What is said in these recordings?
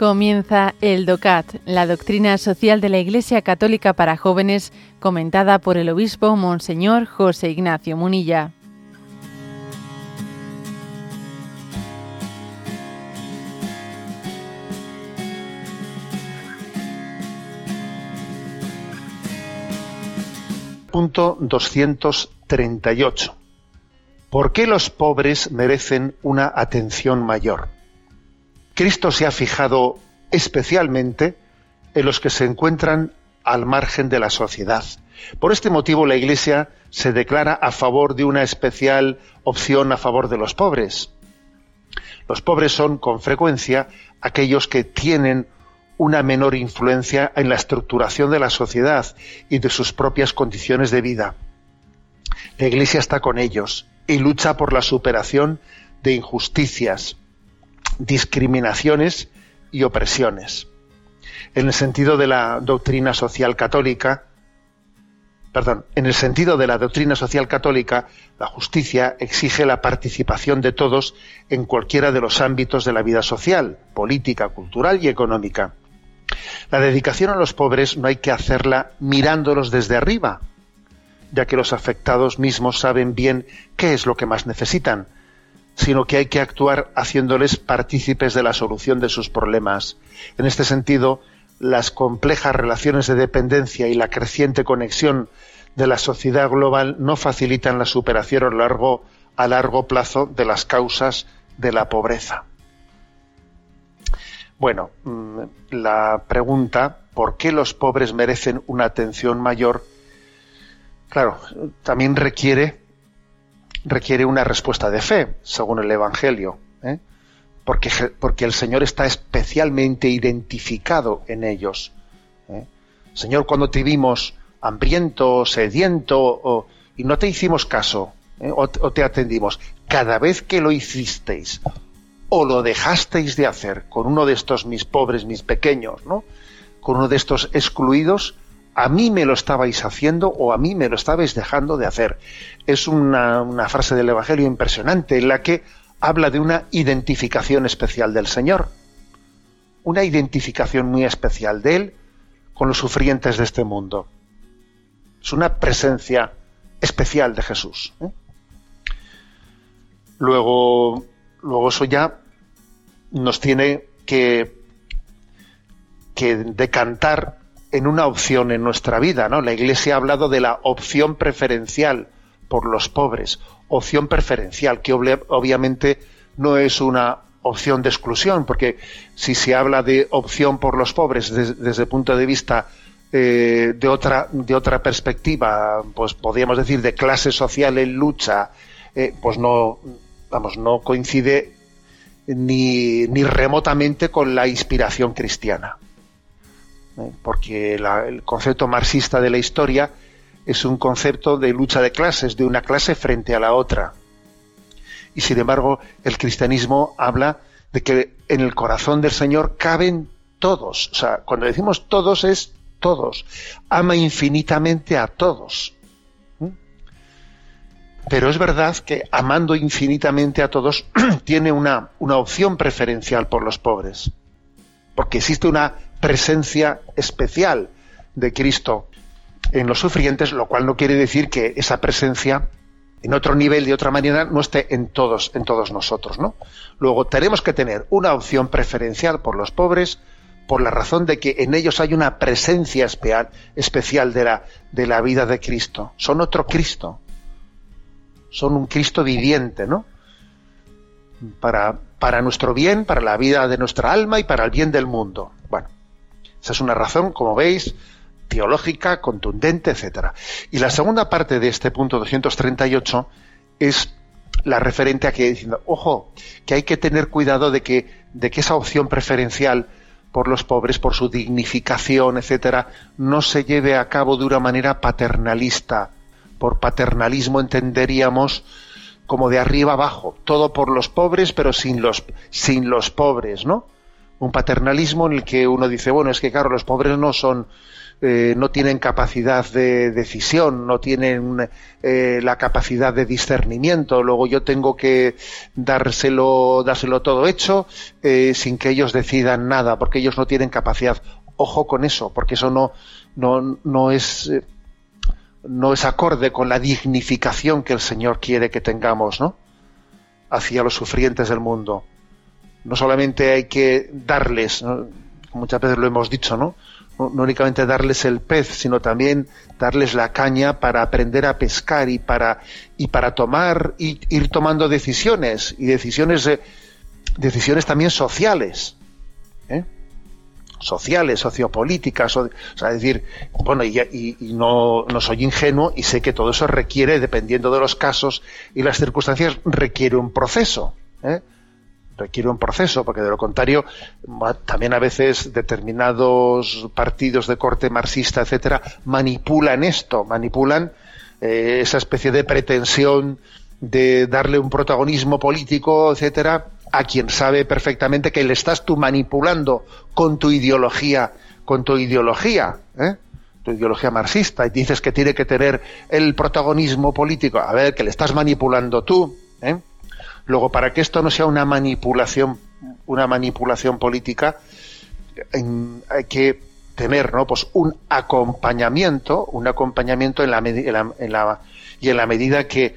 Comienza el DOCAT, la doctrina social de la Iglesia Católica para jóvenes, comentada por el obispo Monseñor José Ignacio Munilla. Punto 238. ¿Por qué los pobres merecen una atención mayor? Cristo se ha fijado especialmente en los que se encuentran al margen de la sociedad. Por este motivo la Iglesia se declara a favor de una especial opción a favor de los pobres. Los pobres son con frecuencia aquellos que tienen una menor influencia en la estructuración de la sociedad y de sus propias condiciones de vida. La Iglesia está con ellos y lucha por la superación de injusticias, discriminaciones y opresiones. En el sentido de la doctrina social católica, perdón, en el sentido de la doctrina social católica, la justicia exige la participación de todos en cualquiera de los ámbitos de la vida social, política, cultural y económica. La dedicación a los pobres no hay que hacerla mirándolos desde arriba, ya que los afectados mismos saben bien qué es lo que más necesitan, sino que hay que actuar haciéndoles partícipes de la solución de sus problemas. En este sentido, las complejas relaciones de dependencia y la creciente conexión de la sociedad global no facilitan la superación a largo, a largo plazo de las causas de la pobreza. Bueno, mm, la pregunta, ¿por qué los pobres merecen una atención mayor? Claro, también requiere requiere una respuesta de fe, según el Evangelio, ¿eh? porque, porque, el Señor está especialmente identificado en ellos. ¿eh? Señor, cuando te vimos hambriento, sediento, y no te hicimos caso, ¿eh? o, o, te atendimos, cada vez que lo hicisteis, o lo dejasteis de hacer con uno de estos mis pobres, mis pequeños, ¿no? con uno de estos excluidos, a mí me lo estabais haciendo o a mí me lo estabais dejando de hacer. Es una, frase del Evangelio impresionante en la que habla de una identificación especial del Señor. Una identificación muy especial de Él con los sufrientes de este mundo. Es una presencia especial de Jesús. ¿eh? Luego, luego eso ya nos tiene que, que decantar en una opción en nuestra vida, ¿no? La Iglesia ha hablado de la opción preferencial por los pobres, opción preferencial, que obviamente no es una opción de exclusión, porque si se habla de opción por los pobres desde el punto de vista eh, de otra de otra perspectiva, pues podríamos decir de clase social en lucha, eh, pues no vamos no coincide ni, ni remotamente con la inspiración cristiana. ¿Eh? porque el concepto marxista de la historia es un concepto de lucha de clases, de una clase frente a la otra. Y sin embargo, el cristianismo habla de que en el corazón del Señor caben todos. O sea, cuando decimos todos es todos. Ama infinitamente a todos. Pero es verdad que amando infinitamente a todos tiene una, una opción preferencial por los pobres. Porque existe una presencia especial de Cristo en los sufrientes, lo cual no quiere decir que esa presencia en otro nivel, de otra manera, no esté en todos, en todos nosotros, ¿no? Luego tenemos que tener una opción preferencial por los pobres, por la razón de que en ellos hay una presencia especial de la, de la vida de Cristo. Son otro Cristo. Son un Cristo viviente, ¿no? Para, para nuestro bien, para la vida de nuestra alma y para el bien del mundo. Esa es una razón, como veis, teológica, contundente, etcétera. Y la segunda parte de este punto 238 es la referente a que diciendo, ojo, que hay que tener cuidado de que, de que esa opción preferencial por los pobres, por su dignificación, etcétera, no se lleve a cabo de una manera paternalista. Por paternalismo entenderíamos como de arriba abajo, todo por los pobres, pero sin los, sin los pobres, ¿no? Un paternalismo en el que uno dice, bueno, es que claro, los pobres no son, eh, no tienen capacidad de decisión, no tienen eh, la capacidad de discernimiento. Luego yo tengo que dárselo, dárselo todo hecho eh, sin que ellos decidan nada, porque ellos no tienen capacidad. Ojo con eso, porque eso no, no, no es no es acorde con la dignificación que el Señor quiere que tengamos, ¿no? Hacia los sufrientes del mundo. No solamente hay que darles, muchas veces lo hemos dicho, ¿no? no, únicamente darles el pez, sino también darles la caña para aprender a pescar y para, y para tomar, y, ir tomando decisiones, y decisiones, decisiones también sociales, ¿eh? sociales, sociopolíticas, o, sea, decir, bueno, y, no, no, soy ingenuo y sé que todo eso requiere, dependiendo de los casos y las circunstancias, requiere un proceso. ¿eh? Requiere un proceso, porque de lo contrario, también a veces determinados partidos de corte marxista, etcétera, manipulan esto, manipulan eh, esa especie de pretensión de darle un protagonismo político, etcétera, a quien sabe perfectamente que le estás tú manipulando con tu ideología, con tu ideología, ¿eh? tu ideología marxista, y dices que tiene que tener el protagonismo político. A ver, que le estás manipulando tú. ¿eh? Luego, para que esto no sea una manipulación, una manipulación política, hay que tener ¿no? pues un acompañamiento, un acompañamiento en la, y en la medida que,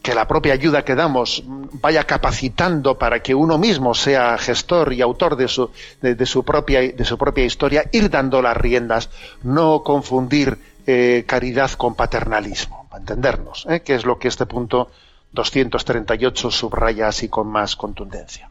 que la propia ayuda que damos vaya capacitando para que uno mismo sea gestor y autor de su, de, su, propia, de su propia historia, ir dando las riendas, no confundir eh, caridad con paternalismo, entendernos, ¿eh? que es lo que este punto 238 subraya así con más contundencia.